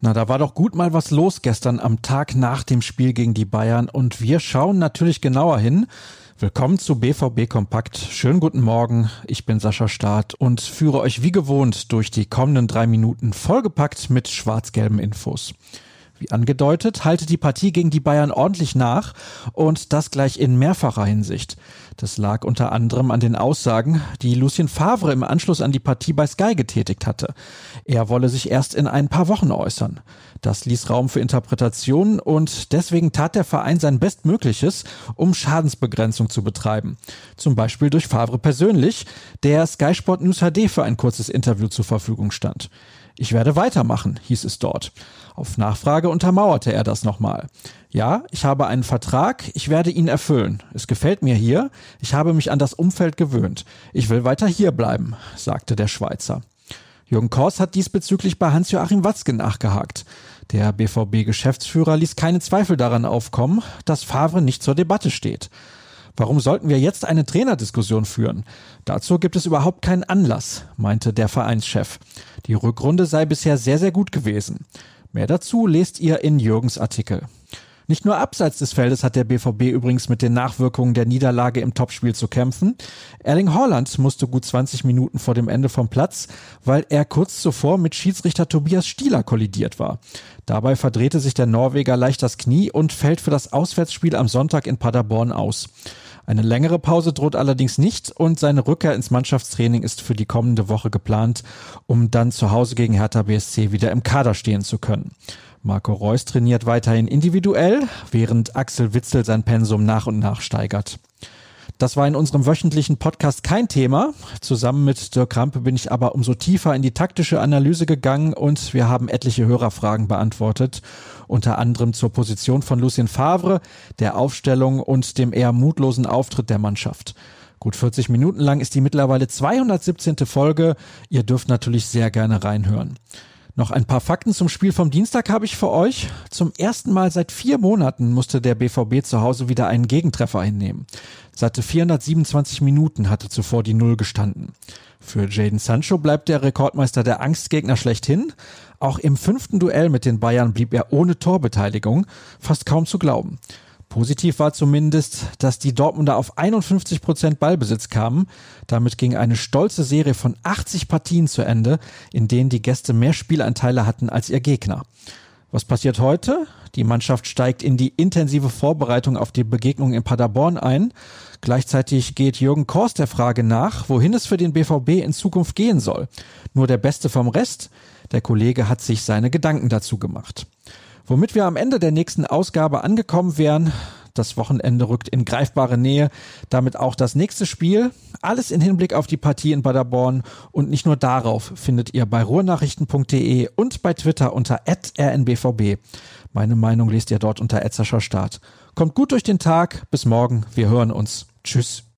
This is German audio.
Na, da war doch gut mal was los gestern am Tag nach dem Spiel gegen die Bayern und wir schauen natürlich genauer hin. Willkommen zu BVB Kompakt. Schönen guten Morgen. Ich bin Sascha Staat und führe euch wie gewohnt durch die kommenden drei Minuten vollgepackt mit schwarz-gelben Infos. Wie angedeutet, halte die Partie gegen die Bayern ordentlich nach und das gleich in mehrfacher Hinsicht. Das lag unter anderem an den Aussagen, die Lucien Favre im Anschluss an die Partie bei Sky getätigt hatte. Er wolle sich erst in ein paar Wochen äußern. Das ließ Raum für Interpretationen und deswegen tat der Verein sein Bestmögliches, um Schadensbegrenzung zu betreiben. Zum Beispiel durch Favre persönlich, der Sky Sport News HD für ein kurzes Interview zur Verfügung stand. Ich werde weitermachen, hieß es dort. Auf Nachfrage untermauerte er das nochmal. Ja, ich habe einen Vertrag, ich werde ihn erfüllen. Es gefällt mir hier, ich habe mich an das Umfeld gewöhnt. Ich will weiter hier bleiben, sagte der Schweizer. Jürgen Kors hat diesbezüglich bei Hans-Joachim Watzke nachgehakt. Der BVB-Geschäftsführer ließ keine Zweifel daran aufkommen, dass Favre nicht zur Debatte steht. Warum sollten wir jetzt eine Trainerdiskussion führen? Dazu gibt es überhaupt keinen Anlass, meinte der Vereinschef. Die Rückrunde sei bisher sehr, sehr gut gewesen. Mehr dazu lest ihr in Jürgens Artikel. Nicht nur abseits des Feldes hat der BVB übrigens mit den Nachwirkungen der Niederlage im Topspiel zu kämpfen. Erling Haaland musste gut 20 Minuten vor dem Ende vom Platz, weil er kurz zuvor mit Schiedsrichter Tobias Stieler kollidiert war. Dabei verdrehte sich der Norweger leicht das Knie und fällt für das Auswärtsspiel am Sonntag in Paderborn aus. Eine längere Pause droht allerdings nicht und seine Rückkehr ins Mannschaftstraining ist für die kommende Woche geplant, um dann zu Hause gegen Hertha BSC wieder im Kader stehen zu können. Marco Reus trainiert weiterhin individuell, während Axel Witzel sein Pensum nach und nach steigert. Das war in unserem wöchentlichen Podcast kein Thema. Zusammen mit Dirk Krampe bin ich aber umso tiefer in die taktische Analyse gegangen und wir haben etliche Hörerfragen beantwortet. Unter anderem zur Position von Lucien Favre, der Aufstellung und dem eher mutlosen Auftritt der Mannschaft. Gut 40 Minuten lang ist die mittlerweile 217. Folge. Ihr dürft natürlich sehr gerne reinhören. Noch ein paar Fakten zum Spiel vom Dienstag habe ich für euch. Zum ersten Mal seit vier Monaten musste der BVB zu Hause wieder einen Gegentreffer einnehmen. Seit 427 Minuten hatte zuvor die Null gestanden. Für Jaden Sancho bleibt der Rekordmeister der Angstgegner schlechthin. Auch im fünften Duell mit den Bayern blieb er ohne Torbeteiligung. Fast kaum zu glauben. Positiv war zumindest, dass die Dortmunder auf 51 Prozent Ballbesitz kamen. Damit ging eine stolze Serie von 80 Partien zu Ende, in denen die Gäste mehr Spielanteile hatten als ihr Gegner. Was passiert heute? Die Mannschaft steigt in die intensive Vorbereitung auf die Begegnung in Paderborn ein. Gleichzeitig geht Jürgen Kors der Frage nach, wohin es für den BVB in Zukunft gehen soll. Nur der Beste vom Rest? Der Kollege hat sich seine Gedanken dazu gemacht. Womit wir am Ende der nächsten Ausgabe angekommen wären, das Wochenende rückt in greifbare Nähe, damit auch das nächste Spiel. Alles in Hinblick auf die Partie in Paderborn und nicht nur darauf findet ihr bei ruhrnachrichten.de und bei Twitter unter rnbvb. Meine Meinung lest ihr dort unter Start. Kommt gut durch den Tag, bis morgen, wir hören uns. Tschüss.